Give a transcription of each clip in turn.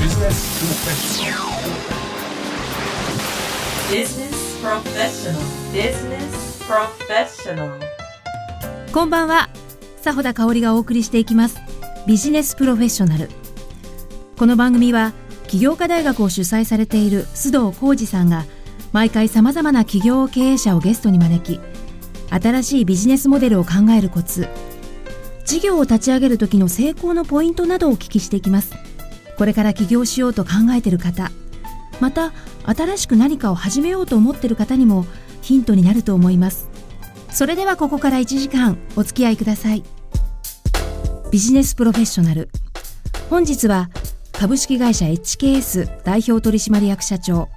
Business Professional. Business Professional. こんばんは。佐穂田香織がお送りしていきます。ビジネスプロフェッショナル。この番組は起業家大学を主催されている須藤浩二さんが毎回さまざまな企業経営者をゲストに招き新しいビジネスモデルを考えるコツ事業を立ち上げる時の成功のポイントなどをお聞きしていきます。これから起業しようと考えている方また新しく何かを始めようと思っている方にもヒントになると思います。それではここから1時間お付き合いください。ビジネスプロフェッショナル。本日は株式会社 HKS 代表取締役社長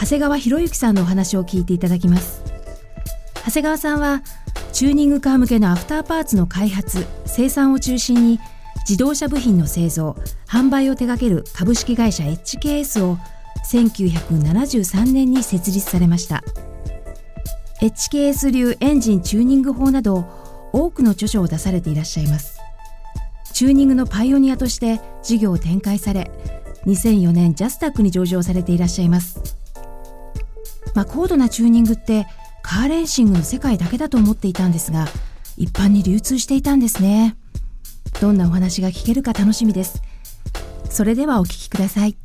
長谷川博之さんのお話を聞いていただきます。長谷川さんはチューニングカー向けのアフターパーツの開発生産を中心に自動車部品の製造販売を手掛ける株式会社 HKS を1973年に設立されました。HKS 流エンジンチューニング法など多くの著書を出されていらっしゃいます。チューニングのパイオニアとして事業を展開され2004年ジャスタックに上場されていらっしゃいます。まあ高度なチューニングってカーレーシングの世界だけだと思っていたんですが一般に流通していたんですね。どんなお話が聞けるか楽しみです。それではお聞きください.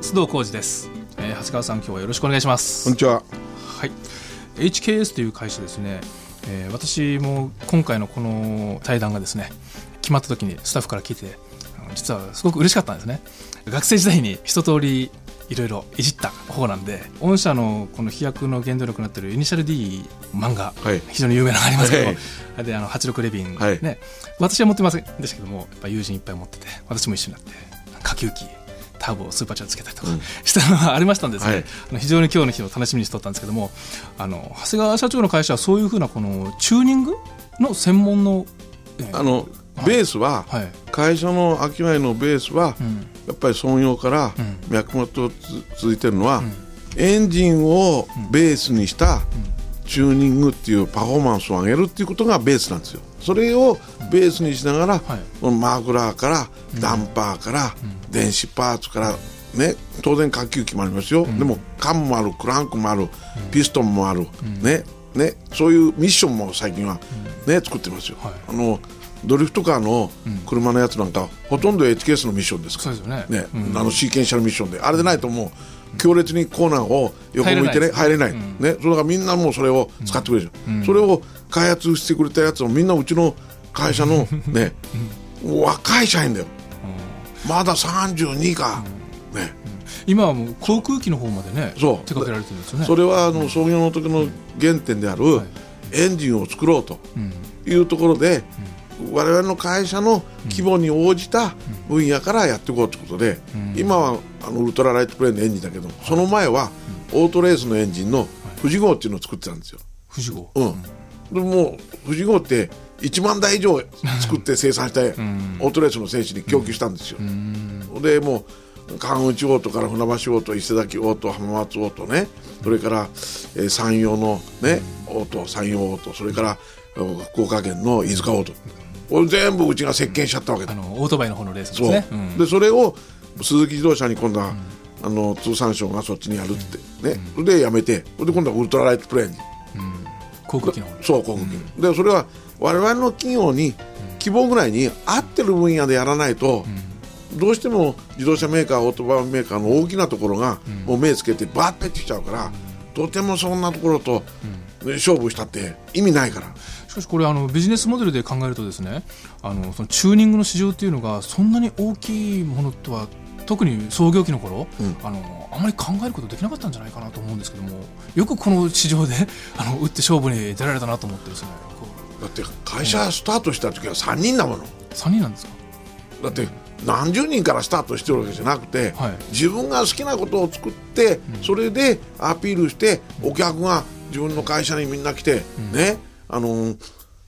須藤浩二です、えー、長谷川さん今日はよろしくお願いします。こんにちは。はい。HKS という会社ですね、えー私も今回のこの対談がですね決まった時にスタッフから聞いてあの実はすごく嬉しかったんですね。学生時代に一通りいろいろいじった方なんで御社のこの飛躍の原動力になっているイニシャル D 漫画、はい。非常に有名なのがありますけど、はい。であの86レビン、はい。ね私は持ってませんでしたけどもやっぱ友人いっぱい持ってて私も一緒になって下級機ターボスーパーチャーつけたりとかしたのがありましたんですね、はい。あの非常に今日の日を楽しみにしておったんですけどもあの長谷川社長の会社はそういうふうなこのチューニングの専門の、えーあの、ベースは、はい。会社の商いのベースは、んやっぱり創業からん。脈々とつ続いてるのは、エンジンをベースにしたチューニングっていうパフォーマンスを上げるっていうことがベースなんですよ。それをベースにしながら、はい。このマフラーからダンパーから、電子パーツからね、当然下級機もありますよ、でも缶もあるクランクもある、ピストンもある、ねね、そういうミッションも最近は、ね作ってますよ、はい。あのドリフトカーの車のやつなんか、ほとんど HKS のミッションですから。そうですよね。うん。あのシーケンシャルミッションであれでないともう強烈にコーナーを横向いてね入れない。ね。それからみんなもうそれを使ってくれる、それを開発してくれたやつをみんなうちの会社の ね、若い社員だよ、まだ32か、ね。今はもう航空機の方までねそう。手掛けられてるんですよね。それはあの創業の時の原点であるエンジンを作ろうというところで、我々の会社の規模に応じた分野からやっていこうということで、今はあのウルトラライトプレーンのエンジンだけど、その前はオートレースのエンジンの富士号っていうのを作ってたんですよ。富士号、うん、でもう富士号って1万台以上作って生産して、オートレースの選手に供給したんですよ。でもう川口オートから船橋オート伊勢崎オート浜松オートねそれから、えー山陽のね、オート山陽オートそれからえー福岡県の飯塚オート全部うちが席巻しちゃったわけだ。あのオートバイの方のレースですそう、ねうん。でそれを鈴木自動車に今度は、あの通産省がそっちにやるって。ね、それでやめて。で今度はウルトラライトプレーンに。航空機のそう航空機、でそれは我々の企業に希望ぐらいに合ってる分野でやらないと、どうしても自動車メーカーオートバイメーカーの大きなところが、もう目つけてバーッと入ってきちゃうから、とてもそんなところと、ね勝負したって意味ないからしかしこれあのビジネスモデルで考えるとですねあのそのチューニングの市場っていうのがそんなに大きいものとは特に創業期の頃、あのあまり考えることできなかったんじゃないかなと思うんですけどもよくこの市場で あの打って勝負に出られたなと思ってですねだって会社スタートした時は3人だもの。3人なんですか？だって何十人からスタートしてるわけじゃなくて、はい。自分が好きなことを作って、それでアピールしてお客が自分の会社にみんな来て、ねあの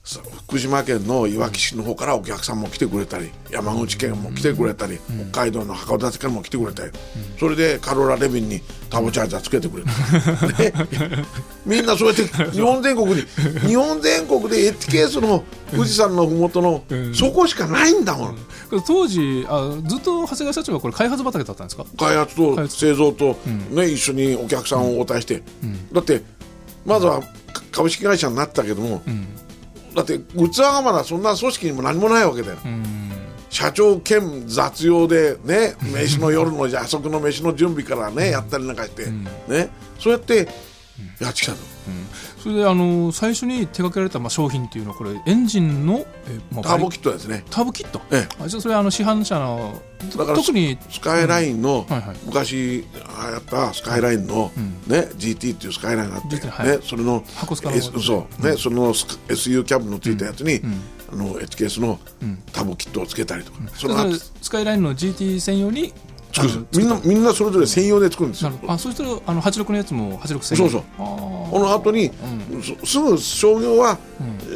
さ福島県のいわき市の方からお客さんも来てくれたり山口県も来てくれたり、北海道の函館からも来てくれたり、それでカローラ・レビンにターボチャージャーつけてくれた、ね、みんなそうやって日本全国に 日本全国でエッジケースの富士山の麓の、そこしかないんだもん。当時あずっと長谷川社長はこれ開発畑だったんですか？開発と製造と、ね一緒にお客さんを応対して、だってまずはか株式会社になったけども、だって器がまだそんな組織にも何もないわけだよ、社長兼雑用でね飯の夜の 夜食の飯の準備からねやったりなんかして、ね。そうやってやってきたの。それであの最初に手掛けられたまあ商品っていうのはこれエンジンのえ、まあターボキットですね。ターボキット、えあじゃあそれはあの市販車の特にスカイラインの、はいはい。昔流行ったスカイラインの、ね GT っていうスカイラインがあって、GT はい。ね、それの箱スカの S そう、ねそのスカ SU キャブのついたやつに、あの HKS のターボキットをつけたりとか、そのスカイラインの GT 専用に作るみんなみんなそれぞれ専用で作るんですよ。あそうしたらあの86のやつも86専用そうそう。この後に、そすぐ商業は、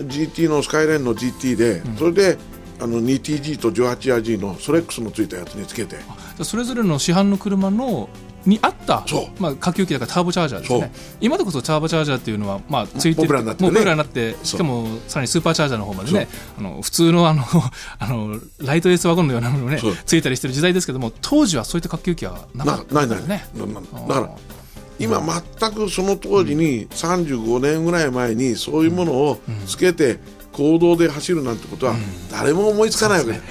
GT のスカイラインの GT で、それであの 2TG と 18RG のソレックスのついたやつにつけて。それぞれの市販の車のに合ったまあ、下級機だからターボチャージャーですね。今でこそターボチャージャーっていうのは、まあ、ついてるね。もうポピュラーになってしかもさらにスーパーチャージャーの方までねあの普通のあの あのライトエースワゴンのようなものねついたりしてる時代ですけども当時はそういった下級機はなかなったないない。ですねだから今全くその当時に35年ぐらい前にそういうものをつけて公道で走るなんてことは誰も思いつかないわけ。だよ、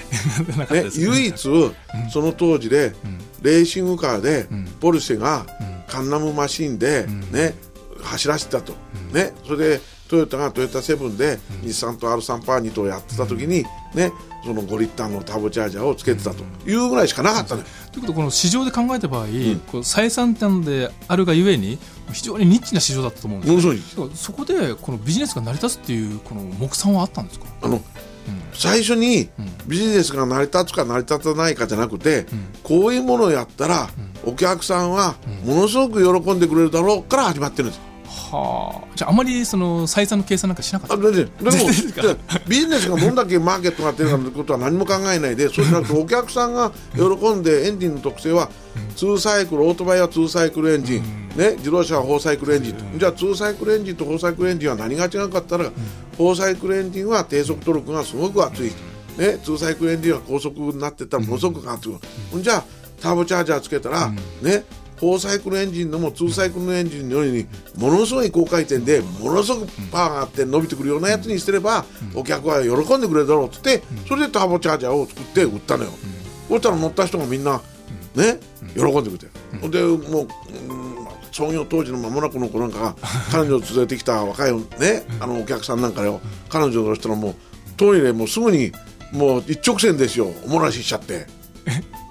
なかったね。ね唯一その当時でレーシングカーでポルシェがカンナムマシンでね走らせてたと。ねそれでトヨタがトヨタセブンで日産と R3 パー2とやってた時にねその5リッターのターボチャージャーをつけてたと。いうぐらいしかなかったのよ。ということはこの市場で考えた場合、こう最先端であるがゆえに非常にニッチな市場だったと思うんですものすごいだからそこでこのビジネスが成り立つっていうこの目算はあったんですか？あの、最初にビジネスが成り立つか成り立たないかじゃなくて、こういうものをやったら、お客さんはものすごく喜んでくれるだろうから始まってるんです。はあ。じゃああまりその採算の計算なんかしなかった？あでででもビジネスがどんだけマーケットが出るかということは何も考えないでそうじゃなくてお客さんが喜んでエンジンの特性は2サイクルオートバイは2サイクルエンジン、ね、自動車は4サイクルエンジン、じゃあ2サイクルエンジンと4サイクルエンジンは何が違うかったら、4サイクルエンジンは低速トルクがすごく熱い、ね、2サイクルエンジンは高速になってたらものすごく熱い、じゃあターボチャージャーつけたら、ね4サイクルエンジンのも2サイクルのエンジンのようにものすごい高回転でものすごくパワーがあって伸びてくるようなやつにすればお客は喜んでくれるだろうって言ってそれでターボチャージャーを作って売ったのよ。そしたら乗った人がみんなね喜んでくれて。でもう、うん創業当時の間もなくの子なんかが彼女を連れてきた若いねあのお客さんなんかよ。彼女の人らもうトイレもうすぐにもう一直線ですよ。おもらししちゃって。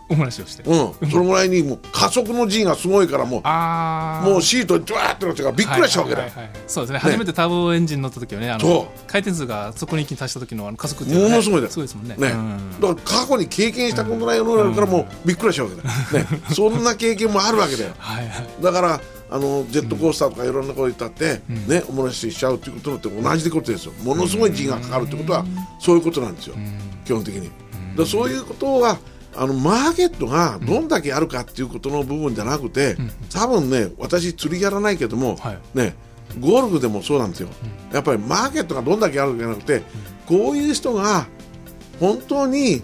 お話をして、うん、そのぐらいにもう加速の G がすごいからもうああもうシートにドワーってなってからびっくりしたわけだ。よ、はいはいはいはい。そうですね。初めてターボエンジン乗った時はねあその回転数がそこに一気に達した時のあの加速っていうのはねものすごいだよ。そうですもんね。ね。うん。だから過去に経験したことないのがあるからもうびっくりしたわけだよ、ね、そんな経験もあるわけだよ。はいはい。だからあのジェットコースターとかいろんなこと言ったって、ね、おもらししちゃうっていうことって同じでことですよ。ものすごい G がかかるってことはそういうことなんですよ。基本的に。だそういうことはあのマーケットがどんだけあるかっていうことの部分じゃなくて多分ね私釣りやらないけども、はい。ねゴルフでもそうなんですよ、やっぱりマーケットがどんだけあるかじゃなくてこういう人が本当に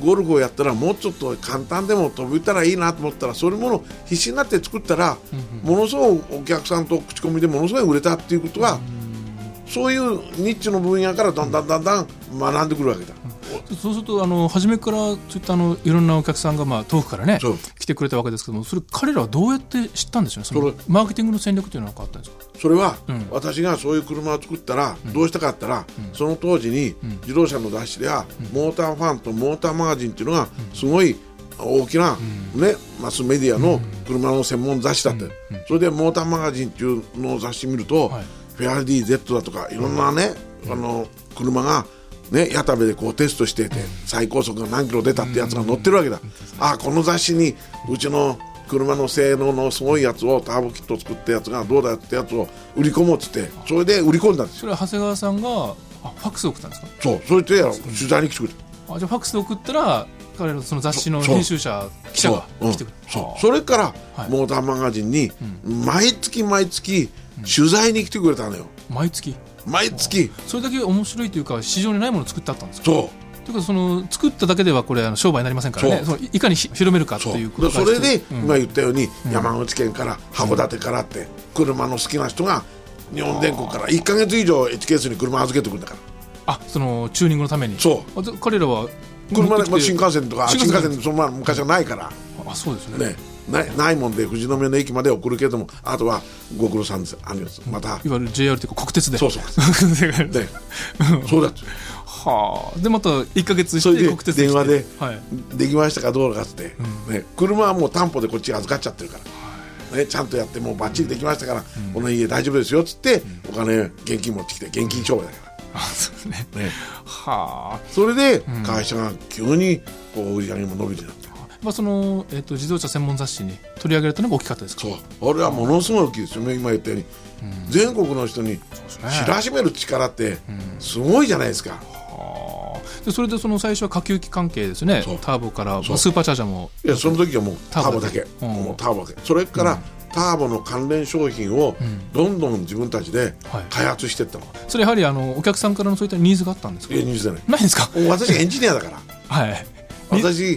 ゴルフをやったらもうちょっと簡単でも飛びたらいいなと思ったらそういうものを必死になって作ったらものすごいお客さんと口コミでものすごい売れたっていうことはそういうニッチの分野からだんだんだんだん学んでくるわけだ。そうするとあの初めからそういったあのいろんなお客さんがまあ遠くからね来てくれたわけですけどもそれ彼らはどうやって知ったんでしょうね？そのマーケティングの戦略というのはあったんですか？それは、うん。私がそういう車を作ったら、どうしたかったら、その当時に自動車の雑誌では、モーターファンとモーターマガジンっていうのがすごい大きな、ね、マスメディアの車の専門雑誌だった。よ、それでモーターマガジンっていうのを雑誌見ると、はいフェアリディ Z だとかいろんなね、あの車がね、矢田部でこうテストしてて最高速が何キロ出たってやつが載ってるわけだ、ああこの雑誌にうちの車の性能のすごいやつをターボキットを作ったやつがどうだよってやつを売り込もうっつってそれで売り込んだんですよ。それは長谷川さんがああファックスで送ったんですか？そうそれで取材に来てくれた。あじゃあファックスで送ったら彼のその雑誌のそう編集者記者がそう来てくれた、そう。それから、はい。モーターマガジンに毎月毎月取材に来てくれたのよ。毎月。毎月。それだけ面白いというか市場にないものを作ってあったんですかそう。ということはその作っただけではこれあの商売になりませんからねいいかにひ広めるかとそういう。ことでそれで、うん。今言ったように、山口県から函館からって車の好きな人が日本全国から1か月以上 HKS に車預けてくるんだから。あそのチューニングのために。そう。彼らは車で、新幹線とか新幹線。そのまま昔はないから。あそうですね。ねないないもんで富士宮の駅まで送るけどもあとはご苦労さんです。ありますまた、いわゆる JR というか国鉄で。そうそう。うね。そうだって。はあ。でまた1か月して国鉄に来て。電話ではい。できましたかどうかっつって、ね、車はもう担保でこっち預かっちゃってるから、ね、ちゃんとやってもうバッチリできましたから、この家大丈夫ですよっつって、お金現金持ってきて現金商売だかあそうね。ら、ね、はあ。それで会社が急にこう売り上げも伸びてなってまあその、えっと自動車専門雑誌に取り上げられたのが大きかったですか？そう。俺はものすごい大きいですよ。ね今言ったように、全国の人に知らしめる力ってすごいじゃないですか、はあ。でそれでその最初は下級機関係ですね。ターボから、スーパーチャージャーも。いやその時はもうターボだけターボだけ。うん。もうターボだけ。それから、ターボの関連商品をどんどん自分たちではい。開発していったの、それやはりあのお客さんからのそういったニーズがあったんですか？いやニュースじゃない。ないんですか？私エンジニアだから。はい私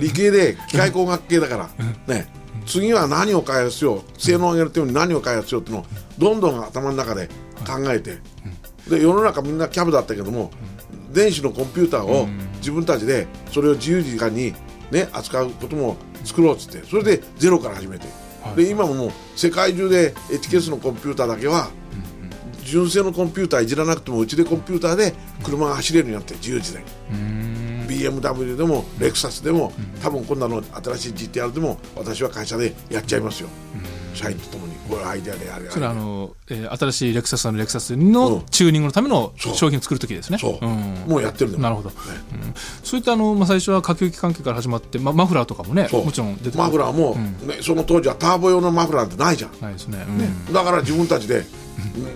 理系で機械工学系だから。ね。次は何を開発しよう性能を上げるために何を開発しようっていうのをどんどん頭の中で考えて。で世の中みんなキャブだったけども電子のコンピューターを自分たちでそれを自由時間にね扱うことも作ろうっつって。それでゼロから始めて。で今ももう世界中で HKS のコンピューターだけは純正のコンピューターいじらなくてもうちでコンピューターで車が走れるようになって自由自在に。BMW でもレクサスでも、多分今度の新しい GTR でも私は会社でやっちゃいますよ、社員とともに。これアイデアでやれそれはあの、えー新しいレクサスのレクサスのうん。チューニングのための商品を作るときですね。そう、ん。もうやってるのなるほど、うん。そういったあの、まあ、最初は下級機関係から始まって、まあ、マフラーとかもねもちろん出てマフラーも、ね、その当時はターボ用のマフラーなんてないじゃん、ないですね、だから自分たちで、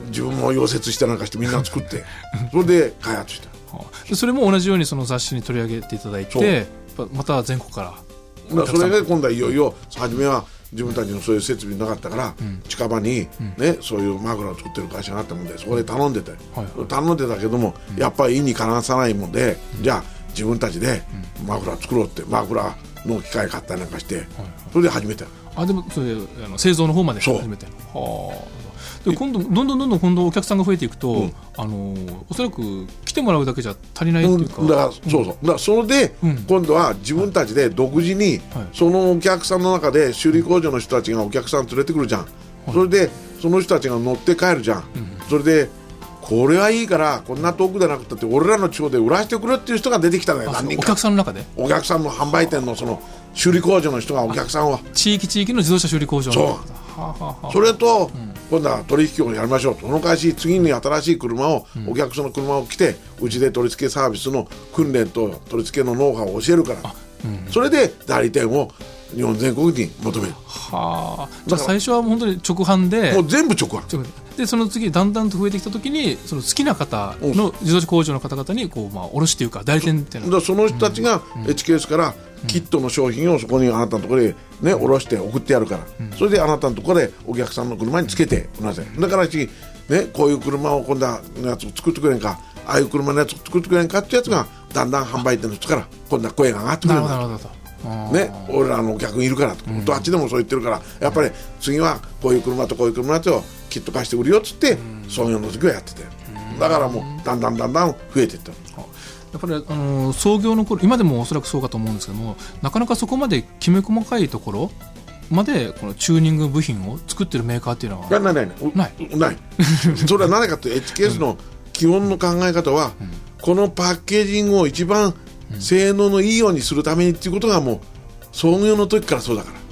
自分も溶接してなんかしてみんな作って それで開発したそれも同じようにその雑誌に取り上げていただいそう。てまた全国から。それで今度はいよいよ初めは自分たちのそういう設備なかったから、近場に、ねそういうマフラーを作ってる会社があったもんでそこで頼んでて、はい頼んでたけども、やっぱり意にかなさないもんで、じゃあ自分たちでマフラー作ろうってマフラーの機械買ったりなんかして、それで始めた。あでもそれであの製造の方までそう。始めてはあで今度どんどんどんどん今度お客さんが増えていくと、あのおそらく来てもらうだけじゃ足りないっていうか、うん。だからそうそう。だそれで、うん。今度は自分たちで独自に、はい。そのお客さんの中で修理工場の人たちがお客さん連れてくるじゃん、それでその人たちが乗って帰るじゃん、それでこれはいいからこんな遠くでなくたって俺らの地方で売らせてくれっていう人が出てきたのよ何人か。客さんの中で？お客さんの販売店のその修理工場の人がお客さんを。地域地域の自動車修理工場の。そう。それと、今度は取引をやりましょう。とその会社次に新しい車を、お客さんの車を来てうちで取り付けサービスの訓練と取り付けのノウハウを教えるから、それで代理店を日本全国に求める。はあ。じゃあ最初は本当に直販でもう全部直販。でその次だんだんと増えてきた時にその好きな方の自動車工場の方々にこう、まあ、卸というか代理店っていうのだからその人たちが HKS からキットの商品をそこにあなたのところでね下ろして送ってやるから、それであなたのところでお客さんの車につけてなさいだから次ねこういう車を今度はやつを作ってくれんかああいう車のやつを作ってくれんかってやつがだんだん販売店の人から今度は声が上がってくなるんだね、俺らのお客いるからと、とあっちでもそう言ってるからやっぱり次はこういう車とこういう車とキット貸して売るよっつって創業の時はやってて。だからもうだんだんだんだん増えていったやっぱりあの創業の頃今でもおそらくそうかと思うんですけどもなかなかそこまできめ細かいところまでこのチューニング部品を作ってるメーカーっていうのはないないない。うない。ない。それは何かというと HKS の基本の考え方は、このパッケージングを一番性能のいいようにするためにっていうことがもう創業の時からそうだから。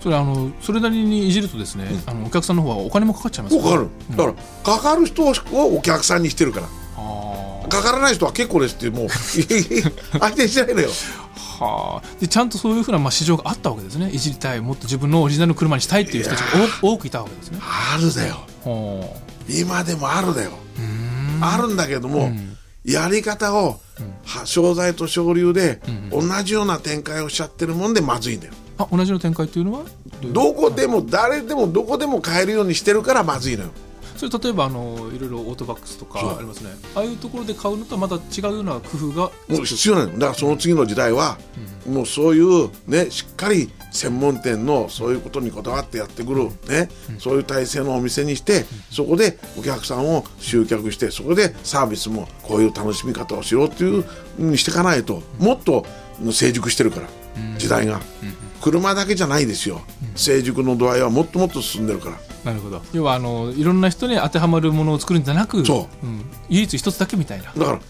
それあのそれなりにいじるとですね、あのお客さんの方はお金もかかっちゃいますかかる。だからかかる人をお客さんにしてるから。あーかからない人は結構ですってもう相手にしないのよ。はあ。でちゃんとそういうふうなまあ市場があったわけですね。いじりたいもっと自分のオリジナルの車にしたいっていう人たちが多多くいたわけですね。あるだよ。は今でもあるだよ。あるんだけども、やり方を、は商材と商流で同じような展開をしちゃってるもんでまずいんだよ。あ同じの展開っていうのは？どこでも誰でもどこでも買えるようにしてるからまずいのよ。それ例えばあのいろいろオートバックスとかありますね。ああいうところで買うのとはまた違うような工夫がもう必要なのだからその次の時代は、もうそういうねしっかり専門店のそういうことにこだわってやってくる、ね。そういう体制のお店にして、そこでお客さんを集客してそこでサービスもこういう楽しみ方をしろっていうふうにしていかないともっと成熟してるから、時代が、車だけじゃないですよ、成熟の度合いはもっともっと進んでるからなるほど。要はあのいろんな人に当てはまるものを作るんじゃなく、そん。唯一一つだけみたいな。だから、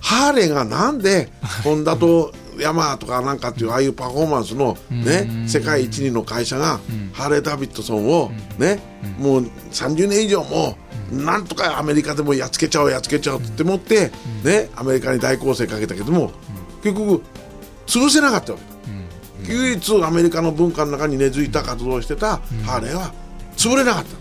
ハーレーがなんでホンダとヤマハとかなんかっていうああいうパフォーマンスの、ね、世界一二の会社が、ハーレー・ダビッドソンを、ねもう30年以上も、なんとかアメリカでもやっつけちゃおうやっつけちゃおうって思って、ね、アメリカに大攻勢かけたけども結局潰せなかったわけ、唯一アメリカの文化の中に根付いた活動をしてたハーレーは潰れなかった。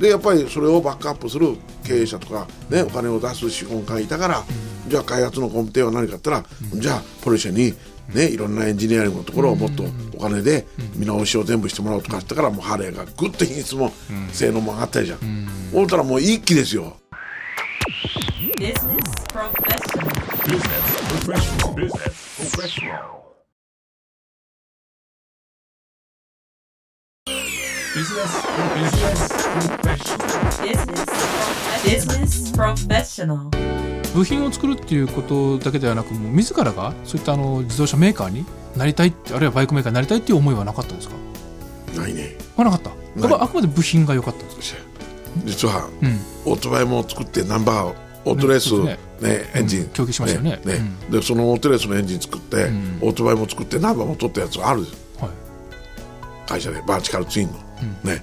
でやっぱりそれをバックアップする経営者とか、ね、お金を出す資本家がいたから、じゃあ開発の根底は何かって言ったら、じゃあポルシェに、ね、いろんなエンジニアリングのところをもっとお金で見直しを全部してもらおうとかしてからもうハーレーがぐっと品質も性能も上がったりじゃん。思ったらもう一気ですよ。Business Professional Business Professional. Business Professional. Business Business Professional. Business Prof- Business Professional 部品を作るっていうことだけではなくもう自らがそういったあの自動車メーカーになりたいってあるいはバイクメーカーになりたいっていう思いはなかったんですか？ないね。はなかった。やっぱあくまで部品が良かったんですか？実は、うん。オートバイも作ってナンバーオートレース、うん。ねエンジン、うん。供給しましたよね。うん。でそのオートレースのエンジン作って、ん。オートバイも作ってナンバーも取ったやつがあるんですはい。会社でバーチカルツインの、ね。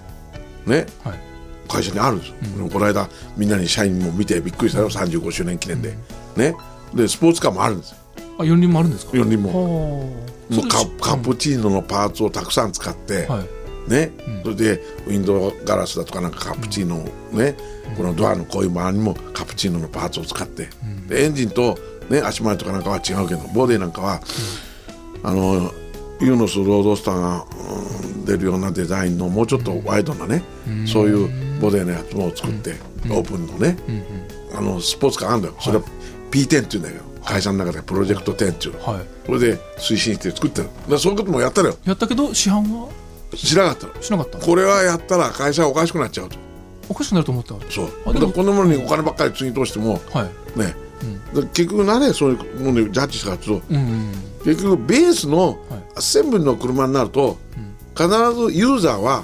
ね。はい。会社にあるんですよ、でもこの間みんなに社員も見てびっくりしたよ。35周年記念で、ね。でスポーツカーもあるんですよ。あ四輪もあるんですか？4人も。はもうカカプチーノのパーツをたくさん使って、はい。ね、それでウィンドウガラスだとかなんかカプチーノをね、このドアのこういう周りにもカプチーノのパーツを使って、でエンジンと、ね、足回りとかなんかは違うけどボディなんかは、あのユーノスロードスターが、うん出るようなデザインのもうちょっとワイドなね、そういうボディのやつも作って、オープンのね、あのスポーツカーあるんだよ、それは P10 っていうんだけど会社の中でプロジェクト10っていう。の、はい。それで推進して作ってる。だそういうこともやったのよ。やったけど市販は？知らなかったの。しなかったこれはやったら会社はおかしくなっちゃうと。おかしくなると思った？そう。だからこんなものにお金ばっかりつぎ通してもはい。ね、だから結局何でそういうものにジャッジしたかというとうんうん結局ベースのはい。アッセンブリの車になると、必ずユーザーは、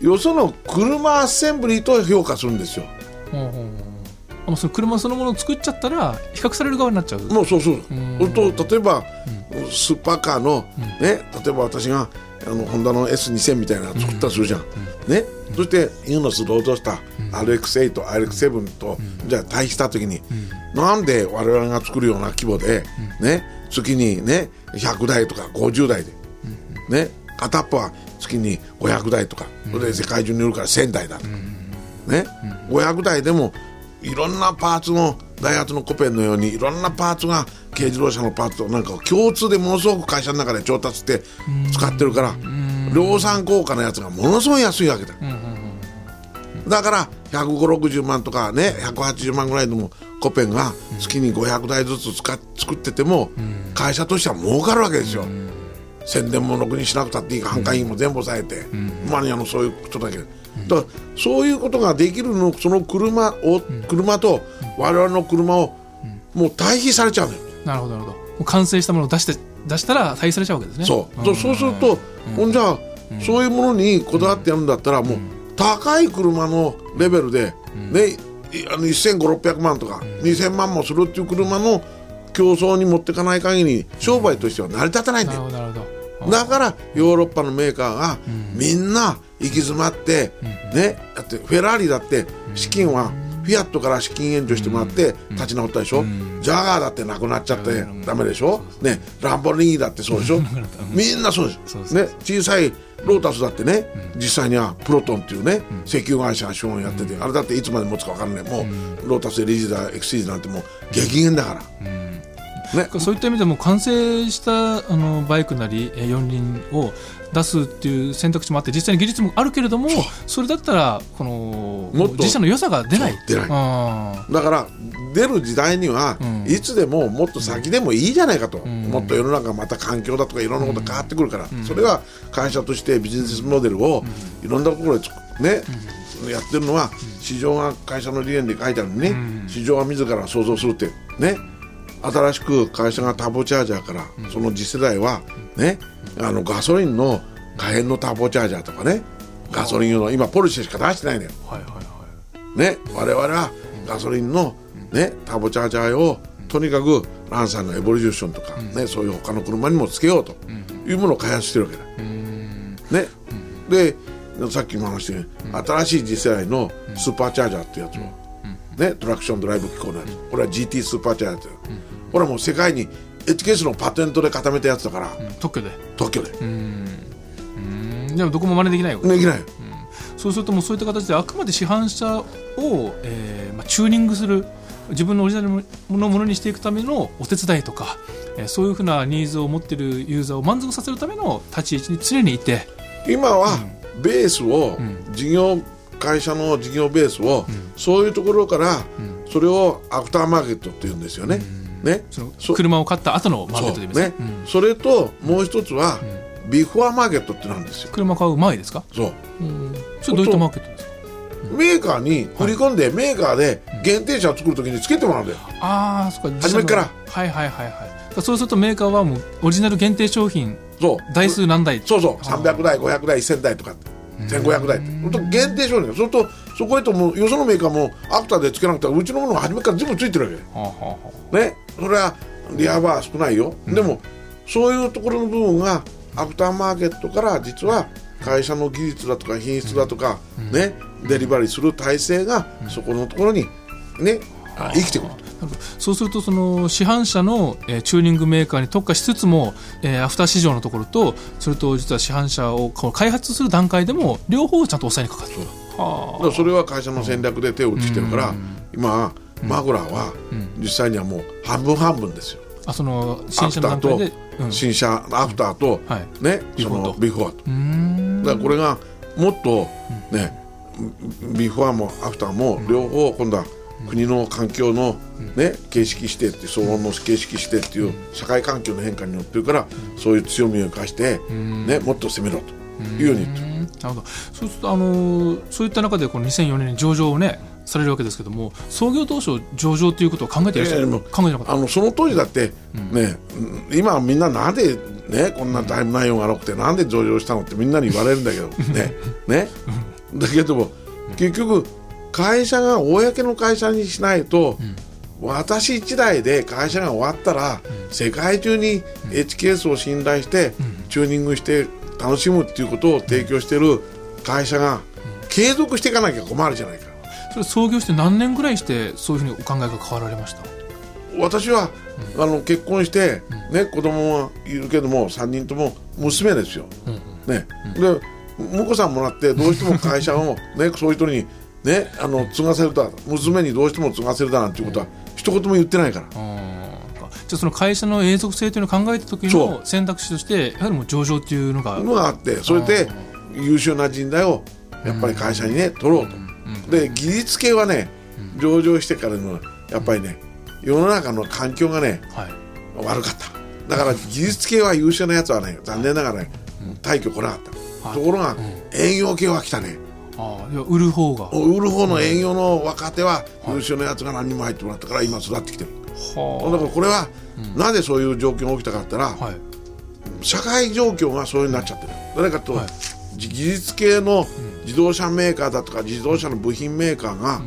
よその車アッセンブリと評価するんですよ。あもうその車そのものを作っちゃったら比較される側になっちゃう。もうそうそう、ん。それと例えば、スーパーカーの、ね例えば私があのホンダの S2000 みたいなの作ったとするじゃん、ね。そしてユーノスロードスター、RX8、RX7 と、じゃあ対比した時に、なんで我々が作るような規模で、ね月にね100台とか50台で、ね片っぽは月に500台とか、それで世界中に売るから1000台だと。か、ね、500台でもいろんなパーツのダイハツのコペンのようにいろんなパーツが軽自動車のパーツとなんかを共通でものすごく会社の中で調達して使ってるから量産効果のやつがものすごい安いわけだ、だから15060万とかね180万ぐらいでもコペンが月に500台ずつ使っ作ってても会社としては儲かるわけですよ、宣伝もろくにしなくたっていい販管費も全部抑えて、マニアのそういうことだけ。ど、だからそういうことができるのその車を、車と我々の車をもう対比されちゃうのよ、なるほどなるほど。完成したものを出して出したら対比されちゃうわけですね。そう、そうそうすると、ほんじゃあ、そういうものにこだわってやるんだったら、もう高い車のレベルで、ねいあの1500600万とか、2000万もするっていう車の競争に持っていかない限り商売としては成り立たないんだよ。なるほどなるほど。だからヨーロッパのメーカーがみんな行き詰まって、ね、だってフェラーリだって資金はフィアットから資金援助してもらって立ち直ったでしょ、ジャガーだってなくなっちゃってダメでしょ、ね、ランボルギーニだってそうでしょ？みんなそうです。ね、小さいロータスだってね、実際にはプロトンっていうね、石油会社が資本やってて、あれだっていつまで持つか分からない。もう、ロータスエリジダーエクシーズなんてもう激減だから、ね。そういった意味でも完成したあのバイクなりえー四輪を出すっていう選択肢もあって実際に技術もあるけれどもそれだったらこのもっと。自社の良さが出ない。出ない。あだから出る時代には、ん。いつでももっと先でもいいじゃないかと、ん。もっと世の中また環境だとかいろんなこと変わってくるから、それは会社としてビジネスモデルをいろんなところでね、やってるのは市場が会社の理念で書いてあるのにね、市場が自ら想像するってね新しく会社がターボチャージャーから、その次世代はねあのガソリンの可変のターボチャージャーとかねガソリン用の今ポルシェしか出してないのよ。ーはいはいはい。ね、我々はガソリンの、ね、ターボチャージャーをとにかくランサーのエボリューションとか、ねそういう他の車にもつけようというものを開発してるわけだ。ね。でさっきも話したように新しい次世代のスーパーチャージャーってやつを、ね、トラクションドライブ機構のやつ。これは GT スーパーチャージャーって、これはもう世界にエチケースのパテントで固めたやつだから、特許で。特許で、うん。でもどこも真似できないわけできない。よそうするともうそういった形であくまで市販車を、えーまあ、チューニングする。自分のオリジナルのものにしていくためのお手伝いとか、えーそういうふうなニーズを持っているユーザーを満足させるための立ち位置に常にいて。今はベースを、ん。事業会社の事業ベースを、そういうところから、それをアフターマーケットって言うんですよね。ね。そのそ車を買った後のマーケットで言います。そう。ね、それともう一つは、ビフォアマーケットってなんですよ。車買う前ですか？そう。それどういったマーケットですか？メーカーに振り込んで、メーカーで限定車を作るときにつけてもらうんだよ。ああそっか。初めから。はいはいはいはいそうするとメーカーはもうオリジナル限定商品そう。台数何台？そうそう。300台500台1000台とか1500台。って限定商品それとそこへともうよそのメーカーもアクターでつけなくてうちのものが初めから全部ついてるわけ。はあはあはねそれはリアバー少ないよ、でもそういうところの部分がアフターマーケットから実は会社の技術だとか品質だとか、ねデリバリーする体制がそこのところにねあ生きてくるそうするとその市販車の、えーチューニングメーカーに特化しつつも、えーアフター市場のところとそれと実は市販車を開発する段階でも両方をちゃんと抑えにかかってる。はだからそれは会社の戦略で手を打ちしてるから、今マグラは実際にはもう半分半分ですよ、ああそのア新車の段階で、うん、新車アフターと、はい。ねそのビフォーとだからこれがもっとね、ビフォーもアフターも両方今度は国の環境の、ね、形式してって騒音の形式してっていう社会環境の変化によってるからそういう強みを生かして、ね、もっと攻めろというように言ってるうん。なるほど。そうするとあのーそういった中でこの2004年に上場をねされるわけですけども創業当初上場ということを考えていらっしゃる、ええもう考えてなかった。あのその当時だって、ねうん。今みんななんでねこんなタイム内容がなくてなんで上場したのってみんなに言われるんだけど ねね。だけども結局会社が公の会社にしないと、私一代で会社が終わったら、世界中に H ケースを信頼して、チューニングして楽しむっていうことを提供している会社が継続していかなきゃ困るじゃないか。それ創業して何年ぐらいしてそういうふうにお考えが変わられました？私は、あの結婚して、ね、子供はいるけども3人とも娘ですよ。ね。で婿さんもらってどうしても会社を、ね、そういう人に、ね、あの継がせるだ娘にどうしても継がせるだなんていうことは一言も言ってないから。じゃあその会社の永続性というのを考えた時その選択肢としてやはりもう上場っていうのがのがあってそれで優秀な人材をやっぱり会社にね取ろうと。で技術系はね上場してからのやっぱりね世の中の環境がねはい。悪かった。だから技術系は優秀なやつはね残念ながらね退去来なかった、はい。ところが営業系は来たね。ああいや売る方が。は売る方の営業の若手は優秀なやつが何人も入ってもらったから今育ってきてる。だからこれはなぜそういう状況が起きたかったら、あはい。社会状況がそういうになっちゃってる。誰かと、はい技術系の自動車メーカーだとか自動車の部品メーカーが、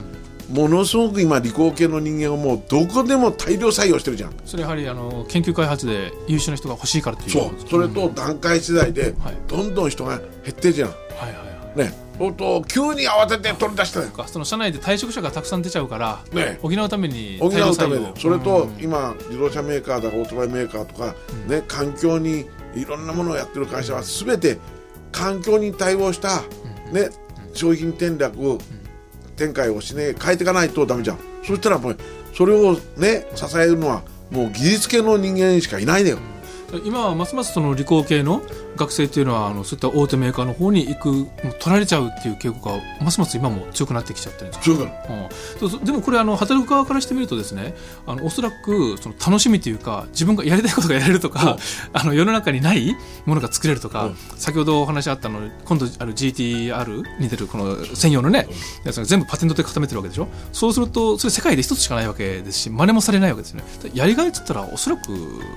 ものすごく今理工系の人間をもうどこでも大量採用してるじゃん。それやはりあの研究開発で優秀な人が欲しいからっていうそう。それと段階次第ではい。どんどん人が減ってるじゃん。はいはいはい。ね。ほんと急に慌てて取り出したよか。その社内で退職者がたくさん出ちゃうから、ね。補うために補うために。それと今自動車メーカーだかオートバイメーカーとか、ね、環境にいろんなものをやってる会社は全て環境に対応した、ね、商品戦略を展開をしね変えていかないとダメじゃん。そしたらもうそれをね支えるのはもう技術系の人間しかいないんだよ今はますますその理工系の学生っていうのはあのそういった大手メーカーの方に行くもう取られちゃうっていう傾向がますます今も強くなってきちゃってるんですか？そうんでもこれあの働く側からしてみるとですねあのおそらくその楽しみというか自分がやりたいことがやれるとか、あの世の中にないものが作れるとか、うん。先ほどお話あったの今度ある GTR に出るこの専用のねやつが全部パテントで固めてるわけでしょ？そうするとそれ世界で一つしかないわけですし真似もされないわけですね。やりがいっつったらおそらく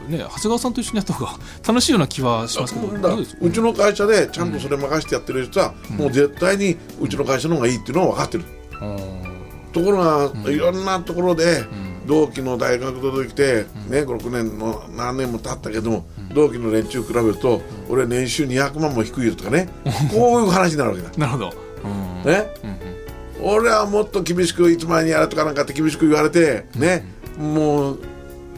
ね長谷川さんと一緒にやった方が楽しいような気はしますけどだからどうちの会社でちゃんとそれ任せてやってる人は、もう絶対にうちの会社の方がいいっていうのは分かってる。ところが、いろんなところで、同期の大学とできて、ね、6年の何年も経ったけども、同期の連中比べると、俺年収200万も低いよとかねこういう話になるわけだ。なるほど、うん。ね？俺はもっと厳しくいつまでにやれとかなんかって厳しく言われて、ね、もう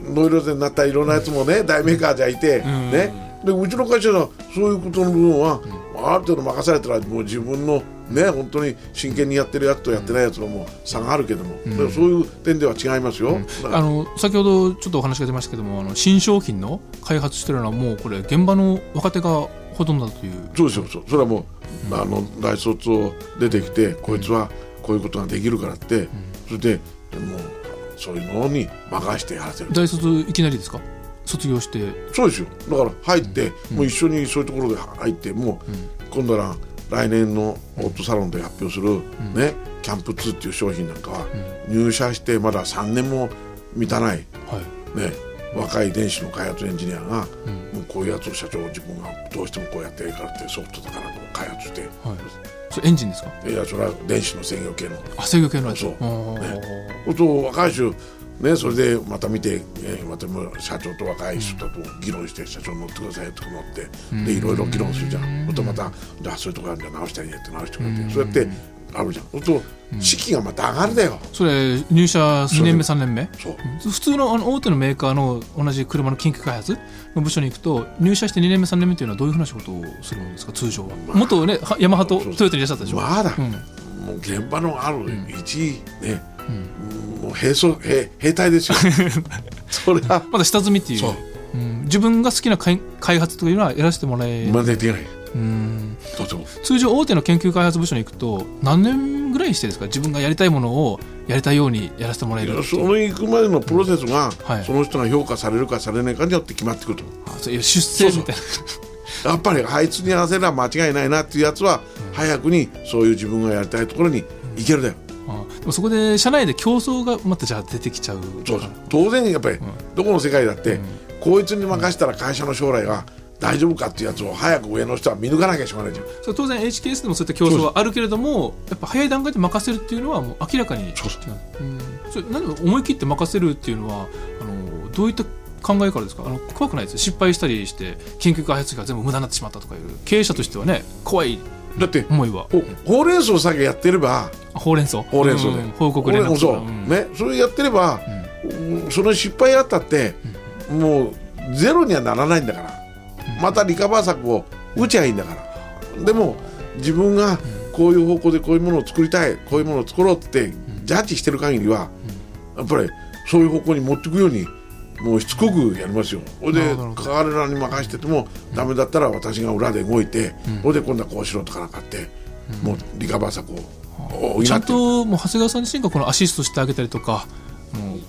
ノイローゼになったいろんなやつもね大メーカーじゃいて、ん。ね、でうちの会社はそういうことの部分は、ある程度任されたらもう自分のね本当に真剣にやってるやつとやってないやつのもう差があるけども、でもそういう点では違いますよ。だから。あの先ほどちょっとお話が出ましたけどもあの新商品の開発してるのはもうこれ現場の若手がほとんどだという。そうですよ。そう。それはもう、あの大卒を出てきてこいつはこういうことができるからって、それでもうそういうのに任してやらせる。大卒いきなりですか？卒業して。そうですよ。だから入って、もう一緒にそういうところで入ってもう、今度は来年のオートサロンで発表する、ねキャンプ2っていう商品なんかは、入社してまだ3年も満たない、はい。ね、若い電子の開発エンジニアが、もうこういうやつを社長自分がどうしてもこうやってやるからってソフトとかなんかを開発して、はい。それエンジンですか？いやそれは電子の制御系の。あ制御系のやつ。そう。あー。そうすると若い人ねそれでまた見て、えーまた社長と若い人と議論して、社長乗ってくださいとか乗ってでいろいろ議論するじゃん。それとまたじゃあそういうとこあるんじゃ直したいねって直してくれてそうやってあるじゃん。そうすると士気がまた上がるだよ。それ入社2年目3年目？そう。普通のあの大手のメーカーの同じ車の研究開発？の部署に行くと入社して2年目3年目というのはどういうふうな仕事をするんですか？通常は。元ねはヤマハとトヨタにいらっしゃったでしょ？まだ、うん。もう現場のある一位ね、もう兵装兵兵隊ですよ。それは。まだ下積みっていう。そう。うん。自分が好きな開開発というのはやらせてもらえ。まだできない。うん。通常大手の研究開発部署に行くと何年ぐらいしてですか？自分がやりたいものをやりたいようにやらせてもらえるその行くまでのプロセスが、はい。その人が評価されるかされないかによって決まってくると。あそういう出世みたいな。やっぱりあいつにやらせれば間違いないなっていうやつは、早くにそういう自分がやりたいところに行けるだよ、あでもそこで社内で競争がまたじゃあ出てきちゃうそうそう。当然やっぱり、どこの世界だって、こいつに任せたら会社の将来が大丈夫かっていうやつを早く上の人は見抜かなきゃしょうがないじゃん。それ当然 HKS でもそういった競争はあるけれどもやっぱ早い段階で任せるっていうのはもう明らかにそうそう。うん。それなんで思い切って任せるっていうのはあのどういった考えからですか？あの怖くないです失敗したりして研究開発費が全部無駄になってしまったとかいう。経営者としてはね怖いだって思いは。ほほうれん草さえやってればほうれん草。ほうれん草で、ん報告連絡そう、ねそれやってれば、うん。その失敗あったって、もうゼロにはならないんだから、またリカバー策を打ちゃいいんだから。でも自分がこういう方向でこういうものを作りたいこういうものを作ろうってジャッジしてる限りは、やっぱりそういう方向に持っていくようにもうしつこくやりますよ。それで彼らに任せててもダメだったら私が裏で動いて、それで今度はこうしろとかなんかって、もうリカバー策をちゃんともう長谷川さん自身がこのアシストしてあげたりとか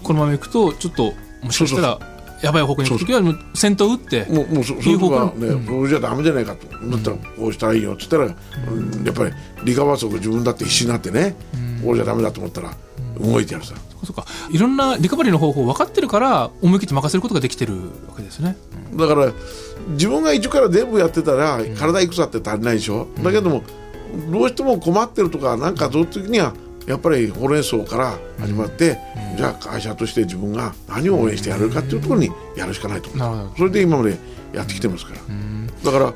このままいくとちょっともしかしたらやばい方向に行く時はもう先頭打ってもうもうそそういうとこはね、それじゃダメじゃないかと、だったらこうしたらいいよって言ったら、うんやっぱりリカバー策自分だって必死になってね、これじゃダメだと思ったら動いてやるさ、そうか。いろんなリカバリーの方法分かってるから思い切って任せることができてるわけですね。だから自分が一から全部やってたら体いくつあって足りないでしょ、だけどもどうしても困ってるとかなんかそういう時にはやっぱりほうれん草から始まって、じゃあ会社として自分が何を応援してやれるかっていうところにやるしかないと。それで今までやってきてますから、だから、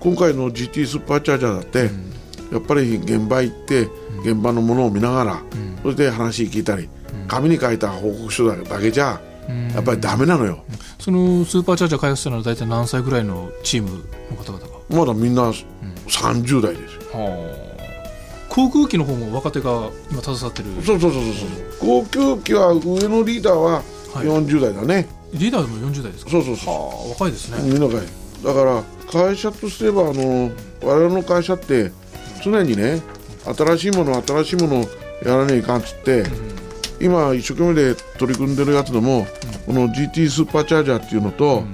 今回の GT スーパーチャージャーだって、やっぱり現場行って現場のものを見ながら、それで話聞いたり、紙に書いた報告書だけじゃやっぱりダメなのよ、そのスーパーチャージャー開発したのは大体何歳ぐらいのチームの方々が？まだみんな30代ですよ。はあ。航空機の方も若手が今携わってる？そうそうそうそうそう。航空機は上のリーダーははい。40代だね、リーダーでも40代ですか？そうそうそうはあ若いですね、みんながい。だから会社とすればあの我々の会社って常にね新しいもの新しいものをやらねえかんっつって、今一生懸命で取り組んでるやつでも、この GT スーパーチャージャーっていうのと、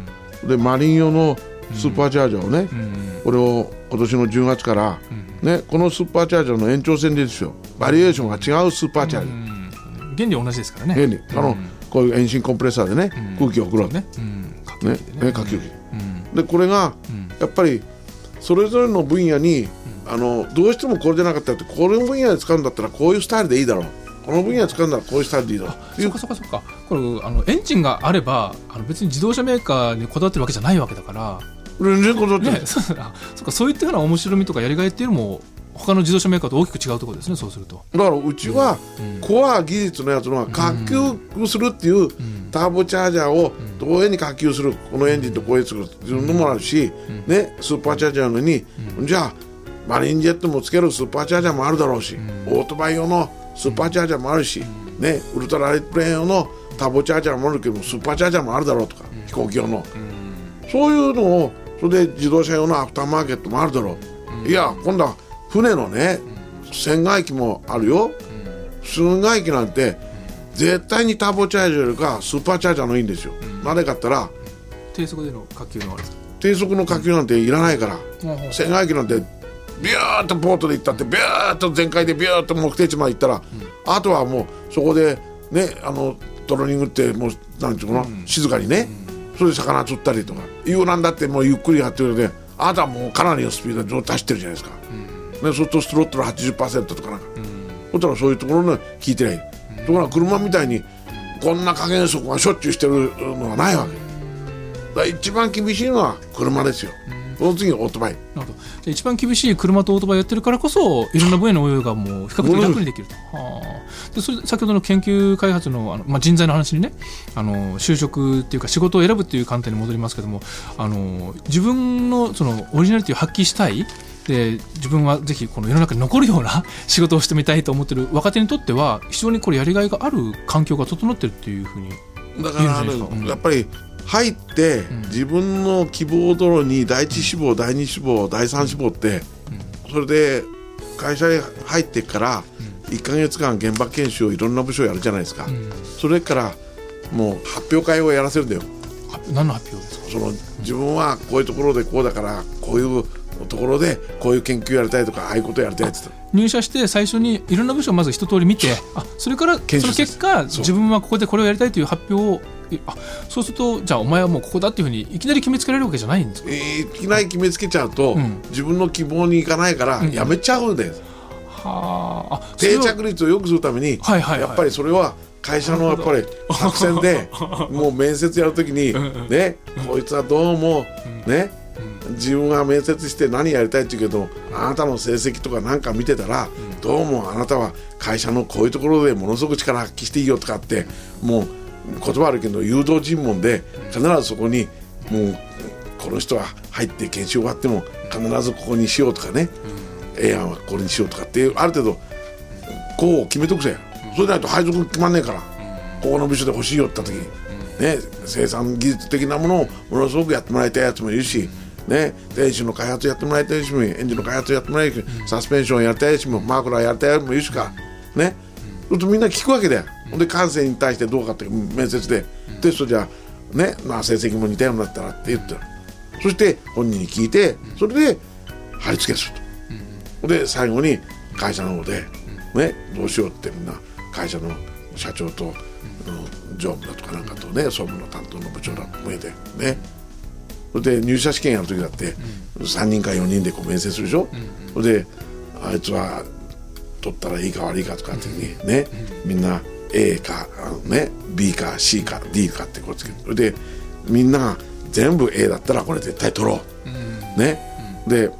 でマリン用のスーパーチャージャーをね、うん。これを今年の10月から、ね、このスーパーチャージャーの延長線でですよ。バリエーションが違うスーパーチャージャー、原理同じですからね。原理。あの、こういう遠心コンプレッサーでね、空気を送るわけ。ね、ね。てね。ね下級機うん。でこれがやっぱりそれぞれの分野にあのどうしてもこれでなかったらってこの分野で使うんだったらこういうスタイルでいいだろう。この分野で使うんだらこういうスタイルでいいだろう。そううかそうかそうか。これあのエンジンがあればあの別に自動車メーカーにこだわってるわけじゃないわけだから。全然こだわってない。ね、そうあそうかそういったような面白みとかやりがいっていうのも他の自動車メーカーと大きく違うところですねそうすると。だからうちはうん。コア技術のやつのは下級するっていうターボチャージャーをどういうに下級する？このエンジンとこういう作るっていうのもあるし、ね、スーパーチャージャーのに、じゃあマリンジェットもつけるスーパーチャージャーもあるだろうし、オートバイ用のスーパーチャージャーもあるし、ね、ウルトラライトプレーン用のターボチャージャーもあるけどスーパーチャージャーもあるだろうとか、飛行機用の、そういうのをそれで自動車用のアフターマーケットもあるだろう、いや今度は船のね船外機もあるよ、船外機なんて絶対にターボチャージャーよりかスーパーチャージャーのいいんですよ、なぜかったら低速での火球のあれですか？低速の火球なんていらないから、船外機なんてビューッとポートで行ったってビューッと全開でビューッと目的地まで行ったら、あとはもうそこでねあのトローニングってもうなんていうの、静かにね、それで魚釣ったりとか遊覧だってもうゆっくりやってるのであなたはもうかなりのスピードでずっと走ってるじゃないですか、ね、そうするとスロットル80%とかなんか、ほん。とらそういうところに聞いてない、ところが車みたいにこんな加減速がしょっちゅうしてるのはないわけ、だから一番厳しいのは車ですよ、その次にオートバイ。なるほど。一番厳しい車とオートバイやってるからこそいろんな分野の応用がもう比較的楽にできると。はあ、でそれ先ほどの研究開発のあの、まあ、人材の話にねあの就職っていうか仕事を選ぶっていう観点に戻りますけどもあの自分のそのオリジナリティを発揮したい。で自分はぜひこの世の中に残るような 仕事をしてみたいと思ってる若手にとっては非常にこれやりがいがある環境が整ってるっていうふうにだからやっぱり入って自分の希望通りに第一志望第二志望第三志望ってそれで会社に入ってから1か月間現場研修をいろんな部署やるじゃないですか、それからもう発表会をやらせるんだよ。何の発表ですか？その自分はこういうところでこうだからこういうところでこういう研究やりたいとかああいうことやりたいって入社して最初にいろんな部署をまず一通り見てあそれからその結果自分はここでこれをやりたいという発表をえあそうするとじゃあお前はもうここだっていうふうにいきなり決めつけられるわけじゃないんですか？えーいきなり決めつけちゃうと、うん。自分の希望にいかないからやめちゃうんだよ、はあ。あそれ定を着率を良くするために、はいはいはい。やっぱりそれは会社のやっぱり 作戦で もう面接やるときにねこいつはどうもね自分が面接して何やりたいって言うけどあなたの成績とかなんか見てたらどうもあなたは会社のこういうところでものすごく力発揮していいよとかってもう言葉あるけど誘導尋問で必ずそこにもうこの人は入って研修終わっても必ずここにしようとかね、ええ案はこれにしようとかっていうある程度こう決めとくぜ。それでないと配属決まんねえから、ここの部署で欲しいよって言った時に、ね、生産技術的なものをものすごくやってもらいたいやつもいるし、ね、電子の開発やってもらいたいしもエンジンの開発やってもらいたいしサスペンションやりたいしもマークラーやりたいやつもいるしかね。そうするとみんな聞くわけだよ、で感性に対してどうかって面接で、テストじゃね、まあ、成績も似たようになったらって言ってるそして本人に聞いてそれで貼り付けすると。で最後に会社の方で、ね、どうしようってみんな会社の社長と、あの常務だとかなんかとね総務の担当の部長だと含めてね。それで入社試験やる時だって、3人か4人でこう面接するでしょ、それであいつは取ったらいいか悪いかとかっていうふうにね、みんな A かあの、ね、B か C か D かってこうつけてそれでみんなが全部 A だったらこれ絶対取ろう、ね、で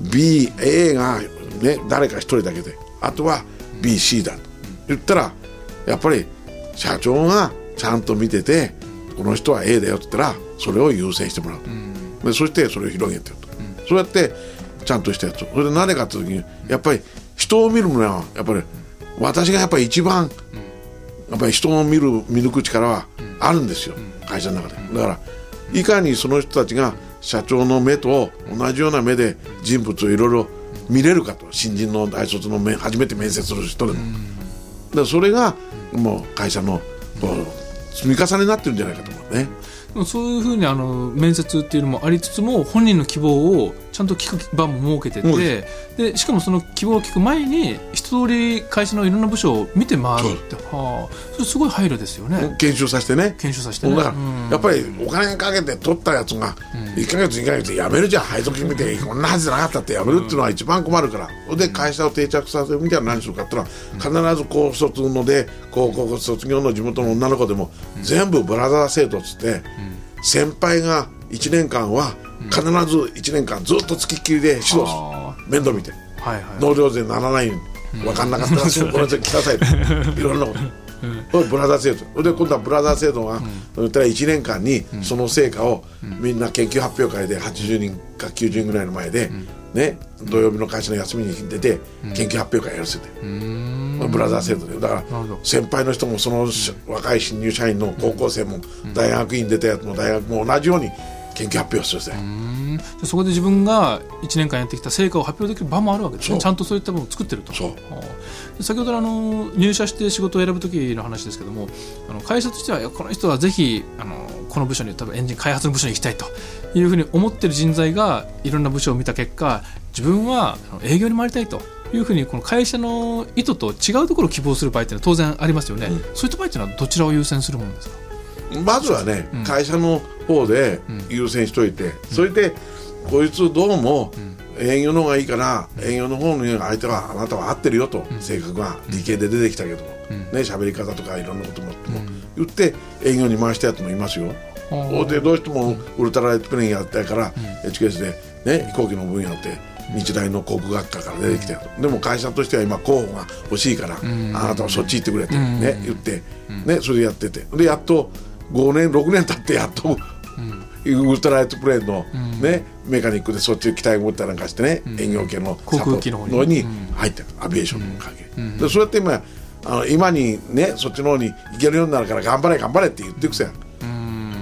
BA が、ね、誰か一人だけであとは BC だ。と言ったらやっぱり社長がちゃんと見ててこの人は A だよって言ったらそれを優先してもらう、でそしてそれを広げてると、そうやってちゃんとしたやつそれで何かって時にやっぱり人を見るのはやっぱり私がやっぱり一番やっぱり人を見る見抜く力はあるんですよ、会社の中で。だからいかにその人たちが社長の目と同じような目で人物をいろいろ見れるかと新人の大卒の目初めて面接する人でも、だそれがもう会社のこう積み重ねになってるんじゃないかと思うね。そういうふうにあの面接っていうのもありつつも本人の希望をちゃんと聞く場も設けててでしかもその希望を聞く前に一通り会社のいろんな部署を見て回るってはあそれすごい配慮ですよね。研修させてね。研修させてね。だから、うん。やっぱりお金かけて取ったやつが1か月2か月で辞めるじゃん配属決めてこんなはずじゃなかったって辞めるっていうのは一番困るから、で会社を定着させるみたいな何するかっていうのは必ず高卒ので高校卒業の地元の女の子でも全部ブラザー制度っつって、先輩が1年間は必ず1年間ずっとつきっきりで指導する。あ面倒見て。はいはい。納涼税ならないように。分かんなかったらすぐこの人来なさいいろんなこと。これブラザー制度。で今度はブラザー制度が、言ったら1年間にその成果をみんな研究発表会で80人か90人ぐらいの前で、ね、土曜日の会社の休みに出て研究発表会やらせて、まあブラザー制度でだから先輩の人もその若い新入社員の高校生も大学院出たやつも大学も同じように研究発表するん。でそこで自分が1年間やってきた成果を発表できる場もあるわけですね。ちゃんとそういったものを作ってると。先ほどのあの入社して仕事を選ぶ時の話ですけどもあの会社としてはこの人はぜひあのこの部署に多分エンジン開発の部署に行きたいと。いうふうに思ってる人材がいろんな部署を見た結果自分は営業に回りたいと。いうふうにこの会社の意図と違うところを希望する場合っていうのは当然ありますよね、そういった場合っていうのはどちらを優先するものですか？まずはね、会社の方で優先しといて、それでこいつどうも営業の方がいいから、営業の方の相手はあなたは合ってるよと、性格が理系で出てきたけども、ね喋り方とかいろんなことも,、言って営業に回したやつもいますよ。ーでどうしてもウルトラライトプレーンやったから、HKS で、ね、飛行機の分野って日大の航空学科から出てきたよと、でも会社としては今候補が欲しいから、あなたはそっち行ってくれって、ね言って、ね、それでやってて。でやっと5年6年経ってやっと、ウルトラライトプレーンの、ねメカニックでそっち機体を持ったりなんかしてね、営業系の航空機の方に。入ってる、アビエーションの関係、でそうやって今あの今にねそっちの方に行けるようになるから頑張れ頑張れって言ってくせや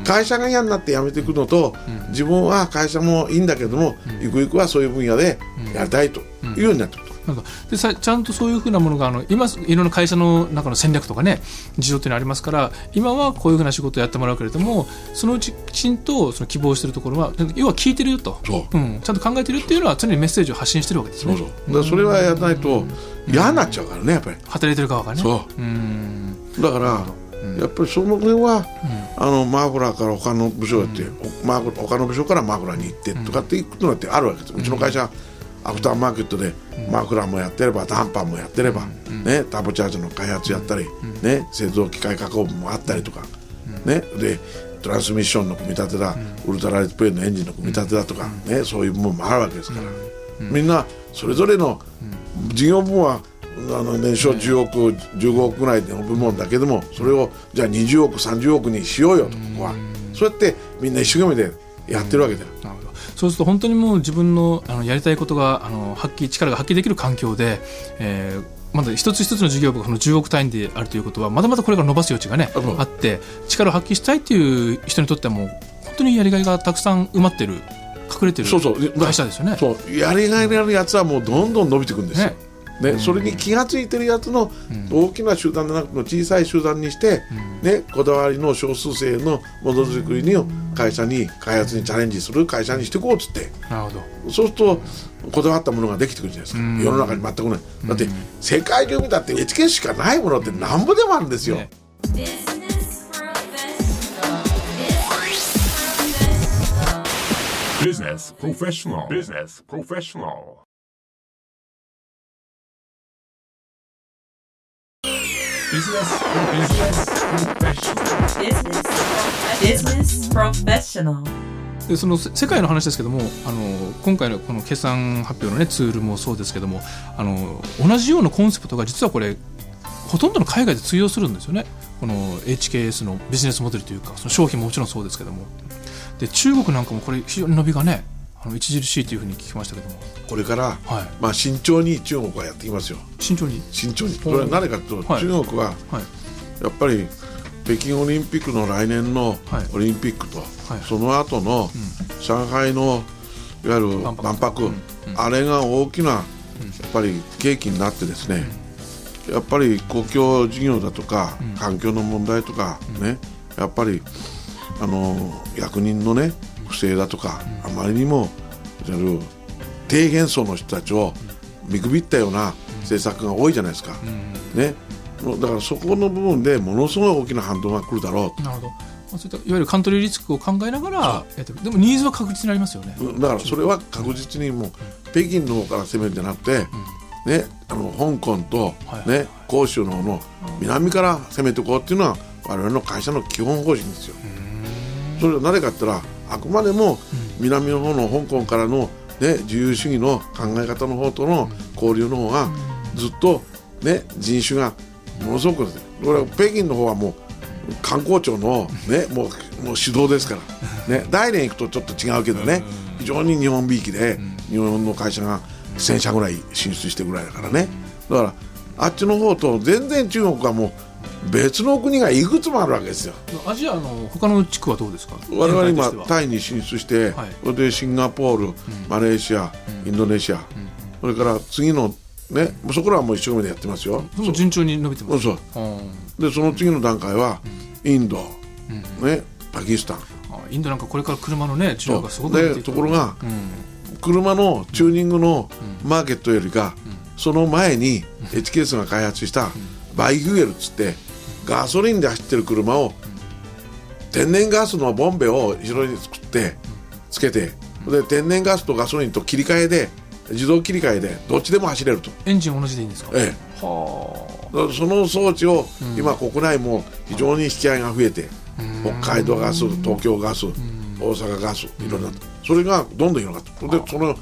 会社が嫌になって辞めていくのと、自分は会社もいいんだけども、ゆくゆくはそういう分野でやりたいというようになってくる。と。なんかでさちゃんとそういうふうなものがあの今いろんな会社の中の戦略とかね事情っていうのありますから今はこういうふうな仕事をやってもらうけれどもそのうちきちんとその希望しているところは要は聞いてるよと、そう。ん、ちゃんと考えてるっていうのは常にメッセージを発信してるわけですね。そうそう。だそれはやらないと嫌になっちゃうからねやっぱり。働いてる側がね。そう。うん。だから、やっぱりその辺は、あのマーフラーから他の部署へって、おマーフ他の部署からマーフラーに行ってとかっていうことだってあるわけです、うちの会社アフターマーケットでマーフラーもやってればダンパーもやってれば、ね、ターボチャージの開発やったり、ね、製造機械加工部もあったりとか、ね、でトランスミッションの組み立てだ、ウルトラライトプレーンのエンジンの組み立てだとか、ね、そういう部門もあるわけですから、みんなそれぞれの事業部門はあの年商10億、15億ぐらいの部門だけでもそれをじゃあ20億、30億にしようよとここは。そうやってみんな一生懸命でやってるわけだよ。そうすると本当にもう自分のあのやりたいことがあの発揮力が発揮できる環境で、えーまだ一つ一つの事業部がその10億単位であるということはまだまだこれから伸ばす余地がねあって力を発揮したいっていう人にとってはもう本当にやりがいがたくさん埋まってる隠れてるそうそう会社ですよね。そうやりがいのあるやつはもうどんどん伸びていくんですよ。ねねそれに気が付いてるやつの大きな集団でなくても小さい集団にして、ね、こだわりの少数生のものづくりの会社に開発にチャレンジする会社にしていこうっつってなるほどそうするとこだわったものができてくるじゃないですか、世の中に全くないだって世界中見たってエチケットしかないものってなんぼでもあるんですよ。ね Business professional. Business professional. Business professional. Business business professional. Business, prof- business professional. でそのせ世界の話ですけどもあの今回のこの決算発表の、ね、ツールもそうですけどもあの同じようなコンセプトが実はこれほとんどの海外で通用するんですよね。この HKS のビジネスモデルというかその商品ももちろんそうですけども。で中国なんかもこれ非常に伸びがねああの著しいというふうに聞きましたけども。これから、はい。まあ、慎重に中国はやっていきますよ。慎重に？慎重に。それは何かというと、はい。中国ははい。やっぱり北京オリンピックの来年のはい。オリンピックと、はい。その後の上海のいわゆる万博。あれが大きなやっぱり契機になってですね、やっぱり公共事業だとか、環境の問題とかね、やっぱりあの役人のね不正だとか、あまりにも低減層の人たちを見くびったような政策が多いじゃないですか。ね、だからそこの部分でものすごい大きな反動が来るだろう。となるほど、まあ、そういったいわゆるカントリーリスクを考えながらでもニーズは確実にありますよね、だからそれは確実にもう北京の方から攻めるんじゃなくて、ね、あの香港と、はいね、広州の方の南から攻めていこうっていうのは我々の会社の基本方針ですよ。それは誰かって言ったらあくまでも南の方の香港からの、ね、自由主義の考え方の方との交流の方がずっと、ね、人種がものすごくこれは北京の方はもう観光庁の、ね、もうもう主導ですから、ね、大連行くとちょっと違うけどね非常に日本びいきで日本の会社が1000社ぐらい進出してぐらいだからね。だからあっちの方と全然中国はもう別の国がいくつもあるわけですよ。アジアの他の地区はどうですか？我々今タイに進出して、はい。それでシンガポール、マレーシア、インドネシア、それから次のねそこらはもう一生懸命でやってますよ。そ順調に伸びてます。そう。う。ん。でその次の段階は、インド、ねパキスタン。あインドなんかこれから車のね需要がすごくでところがうん。車のチューニングのマーケットよりか、その前に HKS が開発したバイフュエルっつってガソリンで走ってる車を天然ガスのボンベを後ろに作ってつけてで天然ガスとガソリンと切り替えで自動切り替えでどっちでも走れると、エンジン同じでいいんですか？えはえ、だからその装置を今国内も非常に引き合いが増えて北海道ガス東京ガス大阪ガスいろんなそれがどんどん広がってでその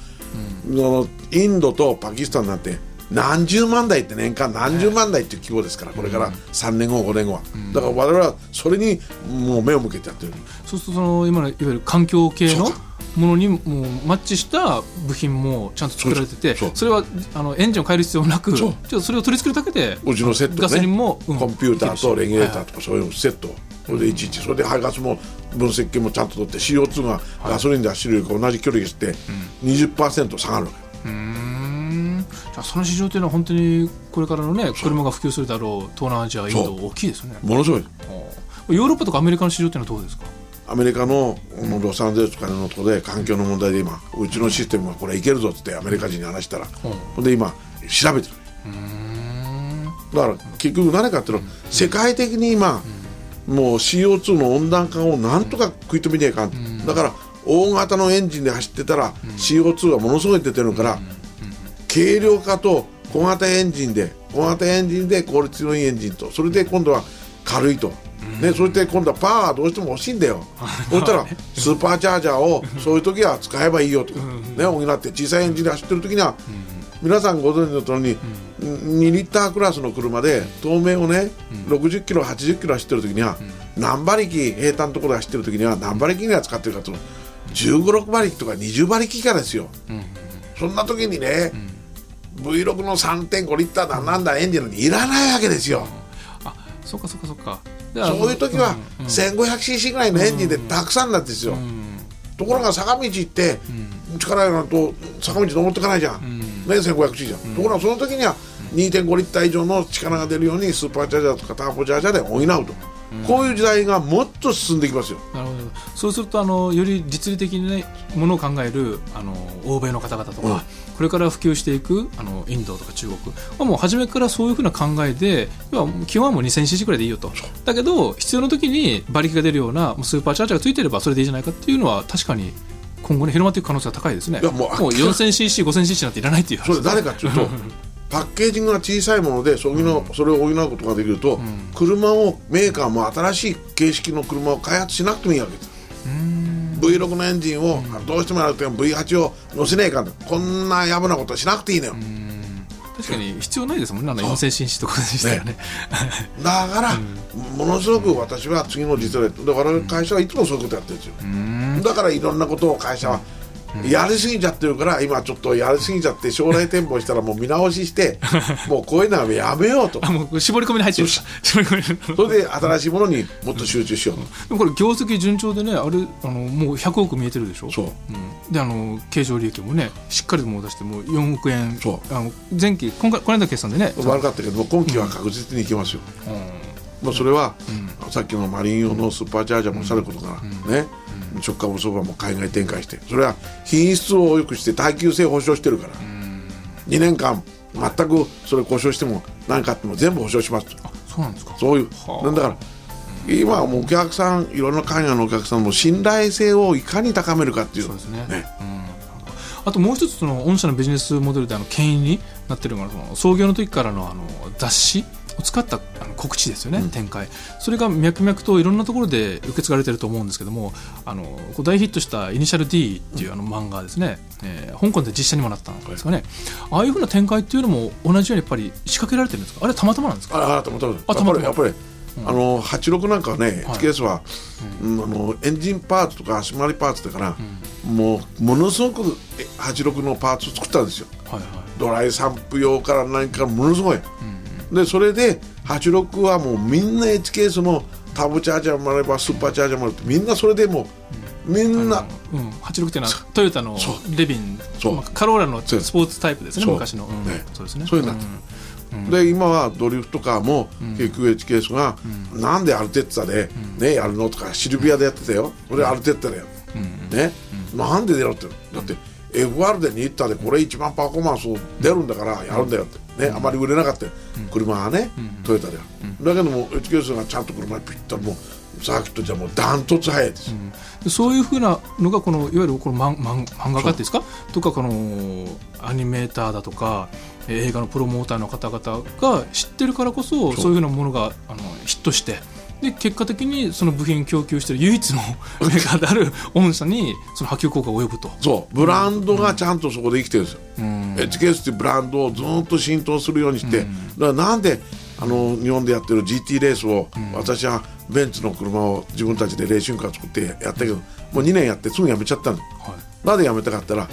そのインドとパキスタンなんて何十万台って年間何十万台っていう規模ですからこれから3年後5年後は。だから我々はそれにもう目を向けてやってる。あそうするとその今のいわゆる環境系のものにもうマッチした部品もちゃんと作られててそれはあのエンジンを変える必要なくちょっとそれを取り付けるだけでうちのセットね。ガソリンも、うん。コンピューターとレギュレーターととかそういうセット。それでいちいちそれで排ガスも分析系もちゃんと取って CO2 がガソリンで走るより同じ距離でして20%下がるわけうーんその市場というのは本当にこれからのね車が普及するだろう東南アジアインド大きいですね。ものすごい。ヨーロッパとかアメリカの市場っていうのはどうですか？アメリカのロサンゼルスとかのところで環境の問題で今うちのシステムがこれいけるぞってアメリカ人に話したら、ほんで今調べてる。だから結局何かっていうと世界的に今、もう CO2 の温暖化をなんとか食い止めにゃいかん、だから大型のエンジンで走ってたら CO2 がものすごい出てるから、軽量化と小型エンジンで小型エンジンで効率のいいエンジンとそれで今度は軽いと、ね、それで今度はパワーはどうしても欲しいんだよ。そしたら スーパーチャージャーをそういう時は使えばいいよと、ね、補って小さいエンジンで走ってる時には、皆さんご存知の通りに、2リッタークラスの車で透明をね、60キロ80キロ走ってる時には、何馬力平坦のところで走ってる時には何馬力には使ってるかと15、6馬力とか20馬力以下ですよ、そんな時にね、V6 の3.5リッターだなんだエンジンなんていらないわけですよ、あそっかそっかそっか。そういう時はんうん。1500cc ぐらいのエンジンでたくさんなんですよ、ところが坂道行って、力がないと坂道登っていかないじゃん、ね 1500cc じゃん、ところがその時には2.5リッター以上の力が出るようにスーパーチャージャーとかターボチャージャーで補うと、こういう時代がもっと進んでいきますよ。なるほど。そうするとあのより実利的に、ね、ものを考えるあの欧米の方々とか、うん。これから普及していくあのインドとか中国。はもう初めからそういうふうな考えで要は基本はもう 2000cc くらいでいいよと。だけど必要な時に馬力が出るようなスーパーチャージャーがついてればそれでいいじゃないかっていうのは確かに今後ね広まっていく可能性が高いですね。いやもう 4000cc、5000cc なんていらないっていう話それ誰かというと パッケージングが小さいものでそのそれを補うことができると、車をメーカーも新しい形式の車を開発しなくてもいいわけです。V6 のエンジンをどうしてもやると V8 を乗せねえかんとこんなやぶなことしなくていいのよ、確かに必要ないですもんねあの 4000cc とかでしたよね。だから、ものすごく私は次の実例で我々会社はいつもそういうことやってるんですよ、だからいろんなことを会社はやりすぎちゃってるから今ちょっとやりすぎちゃって将来展望したらもう見直しして もうこういうのはやめようと。あもう絞り込みに入ってる。絞り込みに。それで新しいものにもっと集中しようと、でもこれ業績順調でねあれあのもう100億見えてるでしょ？そう。うん、であの経常利益もねしっかりともう出してもう4億円。そう。あの前期今回この間の決算でね、悪かったけども今期は確実にいけますよ、まあ、それは、さっきのマリン用のスーパーチャージャーもさることながら、ね直下無相場も海外展開してそれは品質を良くして耐久性保証してるから、2年間全くそれ故障しても何かあっても全部保証します。とそうなんですか。そういうだから今はもうお客さんいろんな海外のお客さんも信頼性をいかに高めるかっていう。そうですね。ね。あともう一つその御社のビジネスモデルであの牽引になってるのがその創業の時からのあの雑誌を使ったあの告知ですよね、展開。それが脈々といろんなところで受け継がれてると思うんですけどもあの大ヒットした「イニシャル D」っていうあの漫画ですね、えー香港で実写にもなったんですかね、ああいうふうな展開っていうのも同じようにやっぱり仕掛けられてるんですか？あれはたまたまなんですか？ああたまたまあたまたま。やっぱりあの86なんかはね、はい。HKS は、うん。あのエンジンパーツとか足回りパーツだから、もうものすごくえ86のパーツを作ったんですよ。はいはい。ドライ散布用から何からものすごい、でそれで86はもうみんな HKS のタブチャージャーもあればスーパーチャージャーもあるってみんなそれでもうみんな、うん、86っていうのはトヨタのレビンそう。まあカローラのスポーツタイプですね昔の、うんね。そうですね。そういうなって。で今はドリフトカーも結局 HKS が、なんでアルテッツァで、ね、やるのとかシルビアでやってたよ。それアルテッツァだよ、ね。なんで出ろって。だって FR で2リッターでこれ一番パフォーマンス出るんだからやるんだよって、ねあまり売れなかったよ、車はね、トヨタでは、だけども HKS がちゃんと車にピッともうサーキットじゃもうダントツ速いです。よ、でそういうふうなのがこのいわゆるこの漫漫漫画家っていうんですか？とかこのアニメーターだとかえー映画のプロモーターの方々が知ってるからこそそういうふうなものがあのヒットしてで結果的にその部品供給している唯一の メーカーである御社にその波及効果が及ぶと。そう。ブランドがちゃんとそこで生きてるんですよ、うん、HKS っていうブランドをずっと浸透するようにして、だからなんであの日本でやってる GT レースを、私はベンツの車を自分たちでレーシングカー作ってやったけどもう2年やってすぐ辞めちゃったの。はい。なぜ辞めたかったら、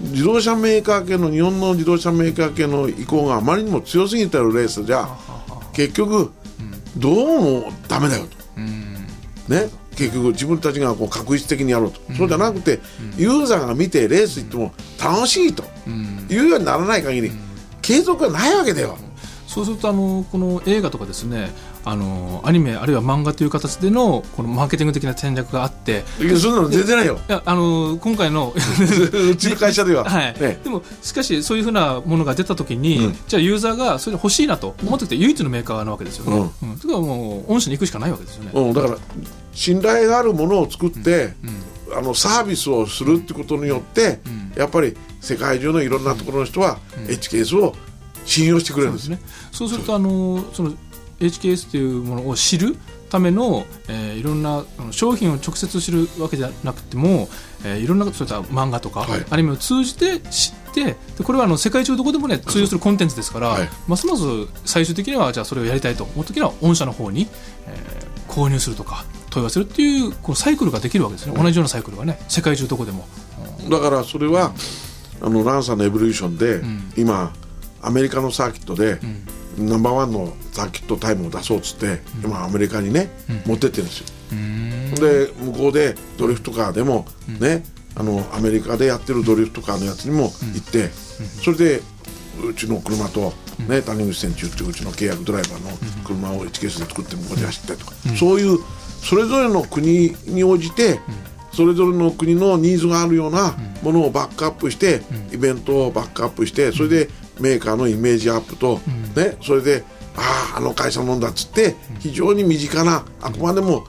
自動車メーカー系の日本の自動車メーカー系の意向があまりにも強すぎてるレースじゃ結局どうもダメだよと。ね、結局自分たちがこう確実的にやろうと、そうじゃなくて、ユーザーが見てレース行っても楽しいというようにならない限り、継続がないわけだよ。そうするとあのこの映画とかですねあのアニメあるいは漫画という形でのこのマーケティング的な戦略があっていやそんなの全然ないよ。いやあの今回の うちの会社では。はい。ね、でもしかしそういうふうなものが出た時に、うん。じゃあユーザーがそれ欲しいなと思ってきて唯一のメーカーなわけですよね。うん。それからもう御社に行くしかないわけですよね。うん、だから信頼があるものを作って、あのサービスをするってことによって、やっぱり世界中のいろんなところの人は HKS を信用してくれるんですね。そうするとあのその HKS というものを知るための、えーいろんな商品を直接知るわけじゃなくても、えーいろんなそういった漫画とか、はい。アニメを通じて知ってでこれはあの世界中どこでもね通用するコンテンツですから、はい。ますます最終的にはじゃあそれをやりたいと思う時には御社の方に、えー購入するとか問い合わせるっていうこのサイクルができるわけですね、同じようなサイクルがね世界中どこでも。だからそれは、あのランサーのエボリューションで、ん。今アメリカのサーキットで、ナンバーワンのサーキットタイムを出そうっつって、今アメリカにね、持ってってるんですよ。で向こうでドリフトカーでも、ねあのアメリカでやってるドリフトカーのやつにも行って、それでうちの車と、ね谷口選手っていううちの契約ドライバーの車を1ケースで作って向こうで走ったりとか、そういうそれぞれの国に応じて、それぞれの国のニーズがあるようなものをバックアップして、イベントをバックアップしてそれでメーカーのイメージアップと、ね、それであああの会社のんだっつって非常に身近なあくまでも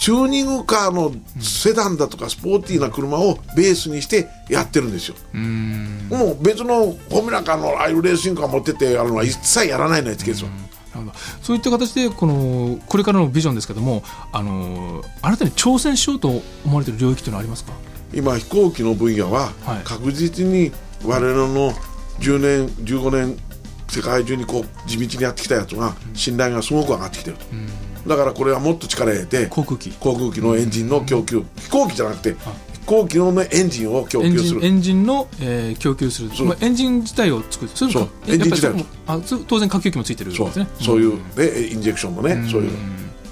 チューニングカーのセダンだとかスポーティーな車をベースにしてやってるんですよ。もう別のフォーミュラカーのああいうレーシングカー持ってってやるのは一切やらないの HK ですよ。そういった形でこのこれからのビジョンですけどもあの新たに挑戦しようと思われている領域というのはありますか？今飛行機の分野ははい。確実に我々の10年15年世界中にこう地道にやってきたやつが信頼がすごく上がってきてると、だからこれはもっと力入れて航空機。航空機のエンジンの供給、飛行機じゃなくて飛高機能のエンジンを供給する。エンジンの、えー供給する、まあ、エンジン自体を作る。そうえエンジン自体もあそ当然核兵器もついてるんそうですね。そう。いう、ね、インジェクションのね、そういう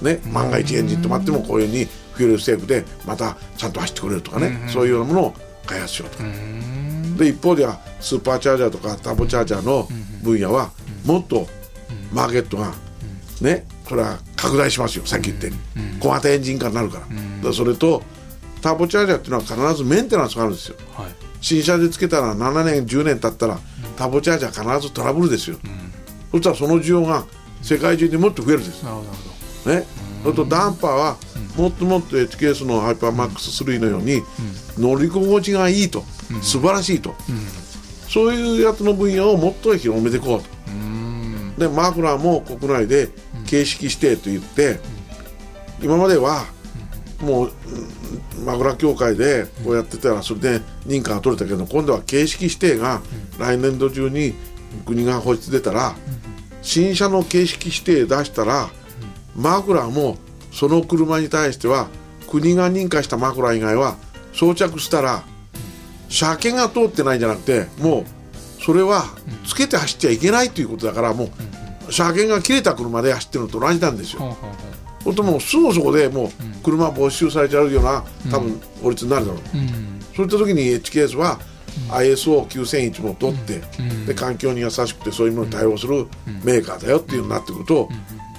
ね万が一エンジン止まってもこういうふうにフューエルセーフでまたちゃんと走ってくれるとかね、そういうようなものを開発しようとか、で一方ではスーパーチャージャーとかターボチャージャーの分野はもっとマーケットがねそれは拡大しますよさっき言って小型エンジン化になるから,、それとターボチャージャーっていうのは必ずメンテナンスがあるんですよ。はい。新車でつけたら7年10年経ったらターボチャージャー必ずトラブルですよ、そしたらその需要が世界中でもっと増えるんですなるほどね、それとダンパーはもっともっと HKS のハイパーマックス3のように乗り心地がいいと、素晴らしいと、そういうやつの分野をもっと広めていこうと、でマフラーも国内で形式指定といって、今まではもう、マフラー協会でこうやってたらそれで認可が取れたけど今度は形式指定が来年度中に国が放出出たら、新車の形式指定出したら、マフラーもその車に対しては国が認可したマフラー以外は装着したら車検が通ってないんじゃなくてもうそれはつけて走っちゃいけないということだからもう車検が切れた車で走ってるのと同じなんですよ。ほうんともうすぐそこでもう車没収されちゃうような多分法律になるだろう。ううん。そういった時に HKS は ISO9001 も取って、で環境に優しくてそういうものに対応するメーカーだよっていうのになってくると、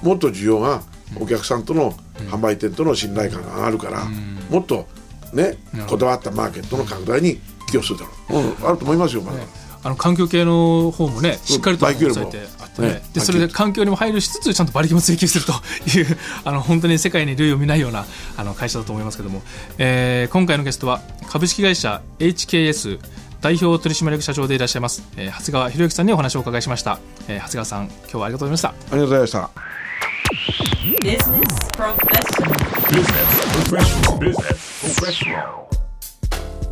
もっと需要がお客さんとの販売店との信頼感が上がるから、もっとねこだわったマーケットの拡大に寄与するだろう、うん、あると思いますよまだ、あの環境系の方もねしっかりと抑えてあってね。ね。でそれで環境にも配慮しつつちゃんと馬力も追求するという あの本当に世界に類を見ないようなあの会社だと思いますけども、えー今回のゲストは株式会社 HKS 代表取締役社長でいらっしゃいます、えー長谷川博之さんにお話をお伺いしました、えー長谷川さん今日はありがとうございました。ありがとうございました。Business Professional. Business Professional. Business Professional.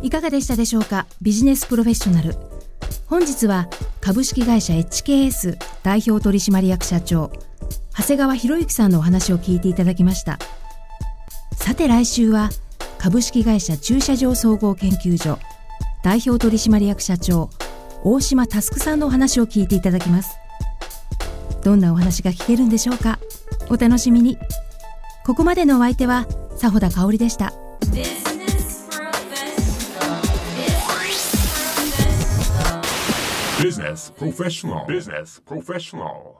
いかがでしたでしょうか？ビジネスプロフェッショナル。本日は株式会社 HKS 代表取締役社長長谷川博之さんのお話を聞いていただきました。さて来週は株式会社駐車場総合研究所代表取締役社長大島佑さんのお話を聞いていただきます。どんなお話が聞けるんでしょうか？お楽しみに。ここまでのお相手は佐穂田香織でした。Business Professional. Business Professional.